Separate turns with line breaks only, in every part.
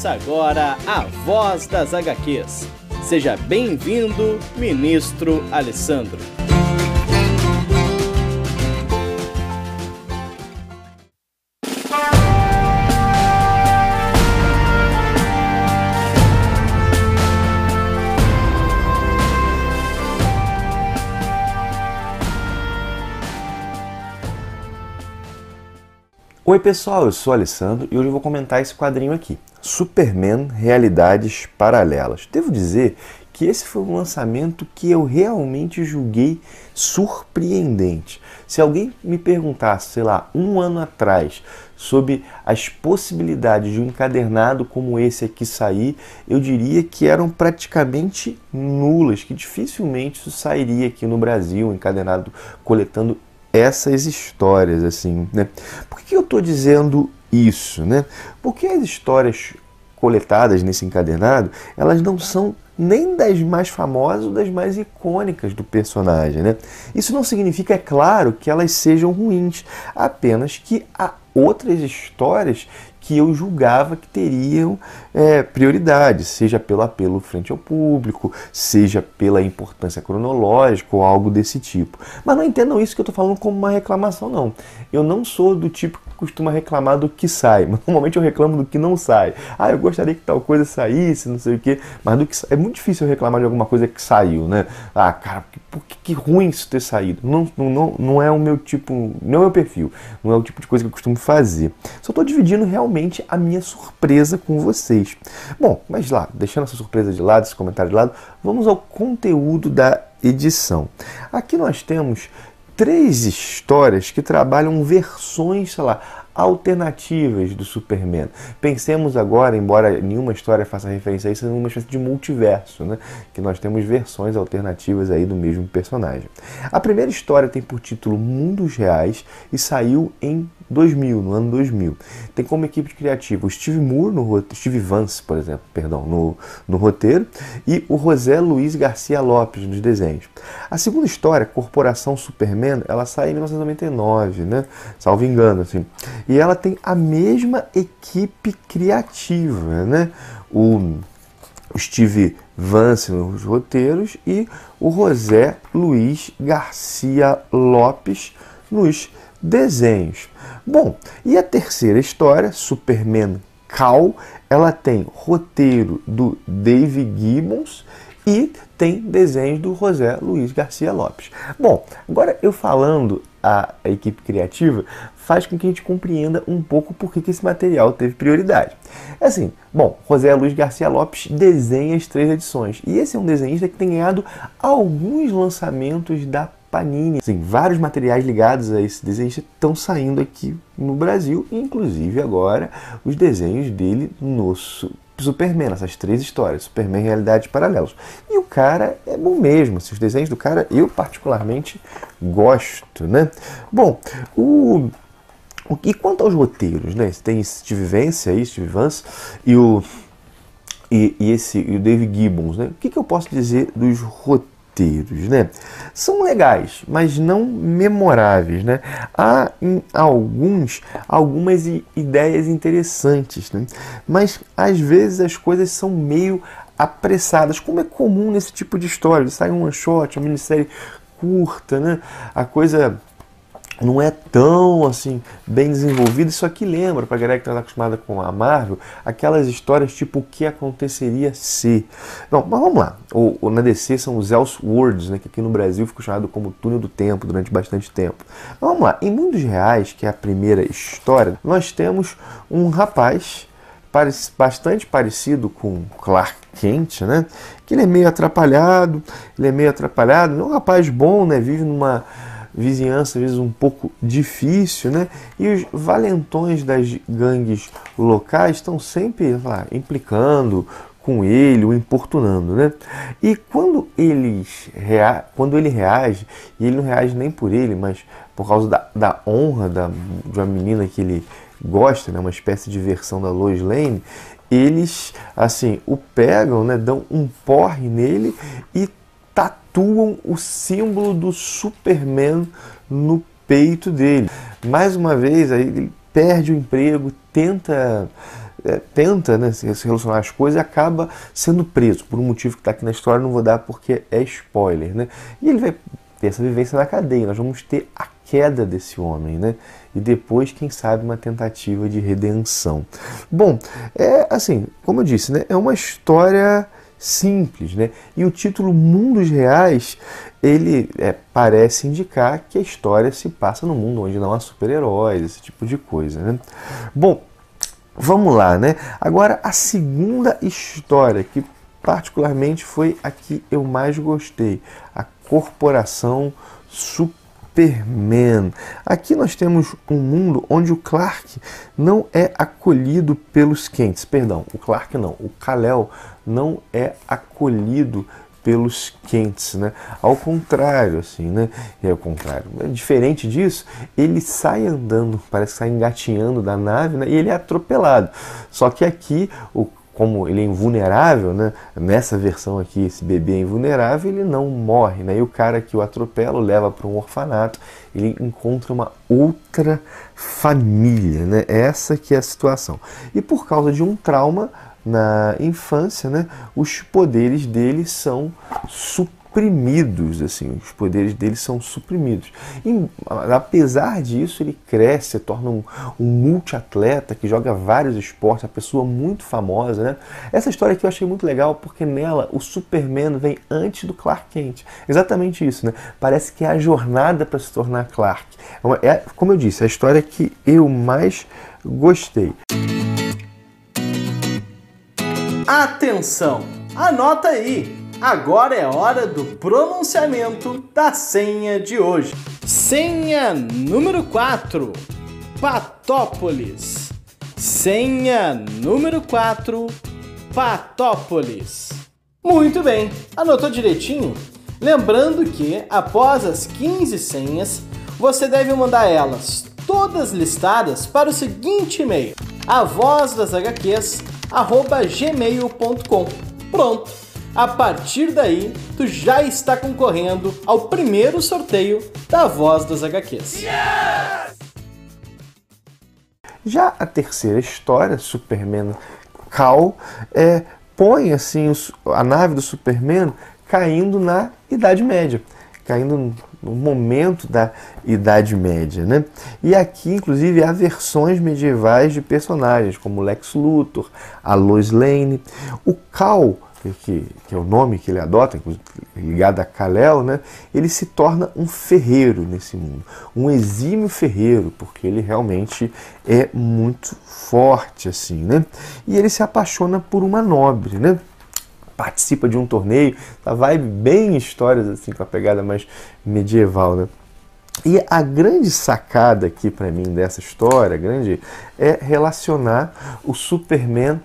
Começa agora a Voz das HQs. Seja bem-vindo, ministro Alessandro.
Oi pessoal, eu sou Alessandro e hoje eu vou comentar esse quadrinho aqui, Superman Realidades Paralelas. Devo dizer que esse foi um lançamento que eu realmente julguei surpreendente. Se alguém me perguntasse, sei lá, um ano atrás, sobre as possibilidades de um encadernado como esse aqui sair, eu diria que eram praticamente nulas, que dificilmente isso sairia aqui no Brasil, um encadernado coletando essas histórias, assim, né? Por que eu estou dizendo isso, né? Porque as histórias coletadas nesse encadernado, elas não são nem das mais famosas ou das mais icônicas do personagem, né? Isso não significa, é claro, que elas sejam ruins, apenas que há outras histórias que eu julgava que teriam é, prioridade, seja pelo apelo frente ao público, seja pela importância cronológica ou algo desse tipo. Mas não entendam isso que eu estou falando como uma reclamação, não. Eu não sou do tipo que costuma reclamar do que sai. Normalmente eu reclamo do que não sai. Ah, eu gostaria que tal coisa saísse, não sei o quê. Mas do que é muito difícil eu reclamar de alguma coisa que saiu, né? Ah, cara, que, que, que ruim isso ter saído. Não, não, não é o meu tipo, não é o meu perfil. Não é o tipo de coisa que eu costumo fazer. Só estou dividindo realmente a minha surpresa com vocês. Bom, mas lá, deixando essa surpresa de lado, esse comentário de lado, vamos ao conteúdo da edição. Aqui nós temos três histórias que trabalham versões, sei lá, alternativas do Superman. Pensemos agora, embora nenhuma história faça referência a isso, numa espécie de multiverso, né? que nós temos versões alternativas aí do mesmo personagem. A primeira história tem por título Mundos Reais e saiu em 2000, no ano 2000. Tem como equipe criativa o Steve Moore, no, Steve Vance, por exemplo, perdão, no, no roteiro, e o José Luiz Garcia Lopes nos desenhos. A segunda história, Corporação Superman, ela sai em 1999, né? Salvo engano, assim. E ela tem a mesma equipe criativa, né? O, Steve Vance nos roteiros e o José Luiz Garcia Lopes nos desenhos. Bom, e a terceira história, Superman Cal, ela tem roteiro do Dave Gibbons e tem desenhos do José Luiz Garcia Lopes. Bom, agora eu falando a, equipe criativa faz com que a gente compreenda um pouco por que esse material teve prioridade. É assim, bom, José Luiz Garcia Lopes desenha as três edições e esse é um desenhista que tem ganhado alguns lançamentos da Panini. Assim, vários materiais ligados a esse desenho estão saindo aqui no Brasil, inclusive agora os desenhos dele no Superman, essas três histórias, Superman Realidades Paralelas. E o cara é bom mesmo, esses desenhos do cara eu particularmente gosto, né? Bom, o e quanto aos roteiros, né? Tem Steve Vance aí, Steve Vance, e o e, e esse e o David Gibbons, né? O que, que eu posso dizer dos roteiros? Né? São legais, mas não memoráveis, né? Há em alguns algumas ideias interessantes, né? Mas às vezes as coisas são meio apressadas, como é comum nesse tipo de história. Sai um one shot, uma minissérie curta, né? A coisa não é tão assim bem desenvolvido. Isso aqui lembra, para a galera que está acostumada com a Marvel, aquelas histórias tipo o que aconteceria se. Não, mas vamos lá. O, o na DC são os Elseworlds, né, que aqui no Brasil ficou chamado como Túnel do Tempo durante bastante tempo. Mas vamos lá. Em Mundos Reais, que é a primeira história, nós temos um rapaz bastante parecido com Clark Kent, né? Que ele é meio atrapalhado, ele é meio atrapalhado, é um rapaz bom, né? Vive numa vizinhança às vezes um pouco difícil, né? E os valentões das gangues locais estão sempre lá, implicando com ele, o importunando, né? E quando eles rea... quando ele reage, e ele não reage nem por ele, mas por causa da, da honra da, de uma menina que ele gosta, né? Uma espécie de versão da Lois Lane, eles assim o pegam, né? Dão um porre nele e tatuam o símbolo do Superman no peito dele. Mais uma vez, aí ele perde o emprego, tenta é, tenta né, se relacionar às coisas e acaba sendo preso por um motivo que está aqui na história, não vou dar porque é spoiler. Né? E ele vai ter essa vivência na cadeia, nós vamos ter a queda desse homem, né? E depois, quem sabe, uma tentativa de redenção. Bom, é assim, como eu disse, né? É uma história simples, né? E o título Mundos Reais, ele é, parece indicar que a história se passa no mundo onde não há super-heróis, esse tipo de coisa, né? Bom, vamos lá, né? Agora, a segunda história, que particularmente foi a que eu mais gostei, a Corporação Superman. Aqui nós temos um mundo onde o Clark não é acolhido pelos quentes, perdão, o Clark não, o Kal-El não é acolhido pelos quentes, né? Ao contrário, assim, né? É o contrário. É diferente disso, ele sai andando, parece que sai engatinhando da nave, né? E ele é atropelado. Só que aqui o como ele é invulnerável, né? Nessa versão aqui, esse bebê é invulnerável, ele não morre, né? E o cara que o atropela o leva para um orfanato, ele encontra uma outra família, né? Essa que é a situação. E por causa de um trauma, na infância, né, os poderes dele são suprimidos, assim, os poderes dele são suprimidos. E, apesar disso, ele cresce, se torna um, um multiatleta que joga vários esportes, uma pessoa muito famosa, né? Essa história aqui eu achei muito legal porque nela o Superman vem antes do Clark Kent. Exatamente isso, né? Parece que é a jornada para se tornar Clark. É, é, como eu disse, a história que eu mais gostei.
Atenção! Anota aí! Agora é hora do pronunciamento da senha de hoje. Senha número 4: Patópolis. Senha número 4: Patópolis. Muito bem, anotou direitinho? Lembrando que após as 15 senhas, você deve mandar elas todas listadas para o seguinte e-mail: a voz das HQs gmail.com. Pronto! A partir daí, tu já está concorrendo ao primeiro sorteio da Voz das HQs. Yes!
Já a terceira história, Superman Cal, é, põe assim a nave do Superman caindo na Idade Média, caindo no momento da Idade Média. Né? E aqui, inclusive, há versões medievais de personagens, como Lex Luthor, a Lois Lane. O Cal, que, que é o nome que ele adota, ligado a Kal-El, né? ele se torna um ferreiro nesse mundo, um exímio ferreiro, porque ele realmente é muito forte assim, né? E ele se apaixona por uma nobre, né? participa de um torneio, a vibe bem histórias assim com a pegada mais medieval, né? E a grande sacada aqui para mim dessa história, grande, é relacionar o Superman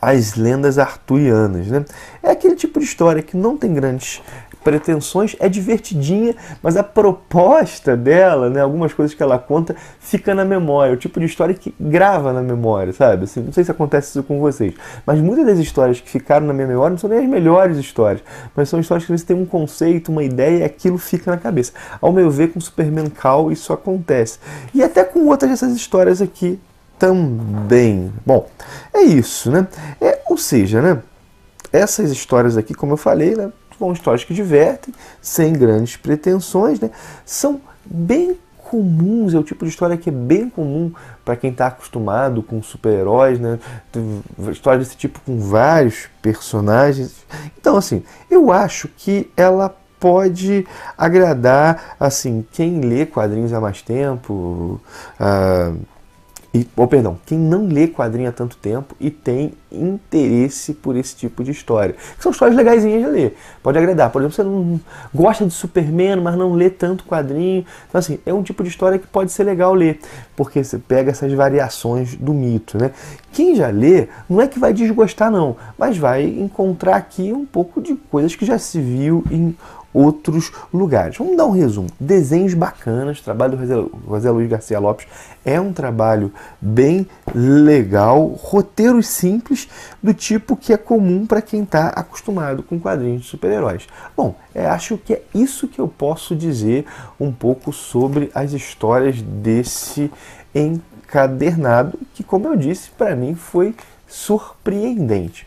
às lendas arturianas, né? É aquele tipo de história que não tem grandes pretensões, é divertidinha, mas a proposta dela, né, algumas coisas que ela conta, fica na memória. O tipo de história que grava na memória, sabe? Assim, não sei se acontece isso com vocês, mas muitas das histórias que ficaram na minha memória não são nem as melhores histórias, mas são histórias que você tem um conceito, uma ideia e aquilo fica na cabeça. Ao meu ver, com Superman Call isso acontece. E até com outras dessas histórias aqui também. Bom, é isso, né? É, ou seja, né? Essas histórias aqui, como eu falei, né? São histórias que divertem, sem grandes pretensões, né? São bem comuns, é o tipo de história que é bem comum para quem está acostumado com super-heróis, né? Histórias desse tipo com vários personagens. Então, assim, eu acho que ela pode agradar, assim, quem lê quadrinhos há mais tempo, uh, e, oh, perdão, quem não lê quadrinho há tanto tempo e tem interesse por esse tipo de história. Que são histórias legaisinhas de ler. Pode agradar. Por exemplo, você não gosta de Superman, mas não lê tanto quadrinho. Então, assim, é um tipo de história que pode ser legal ler, porque você pega essas variações do mito, né? Quem já lê, não é que vai desgostar, não, mas vai encontrar aqui um pouco de coisas que já se viu em outros lugares. Vamos dar um resumo. Desenhos bacanas, trabalho do José Luiz Garcia Lopes é um trabalho bem legal, roteiros simples do tipo que é comum para quem está acostumado com quadrinhos de super-heróis. Bom, é, acho que é isso que eu posso dizer um pouco sobre as histórias desse encadernado, que, como eu disse, para mim foi surpreendente.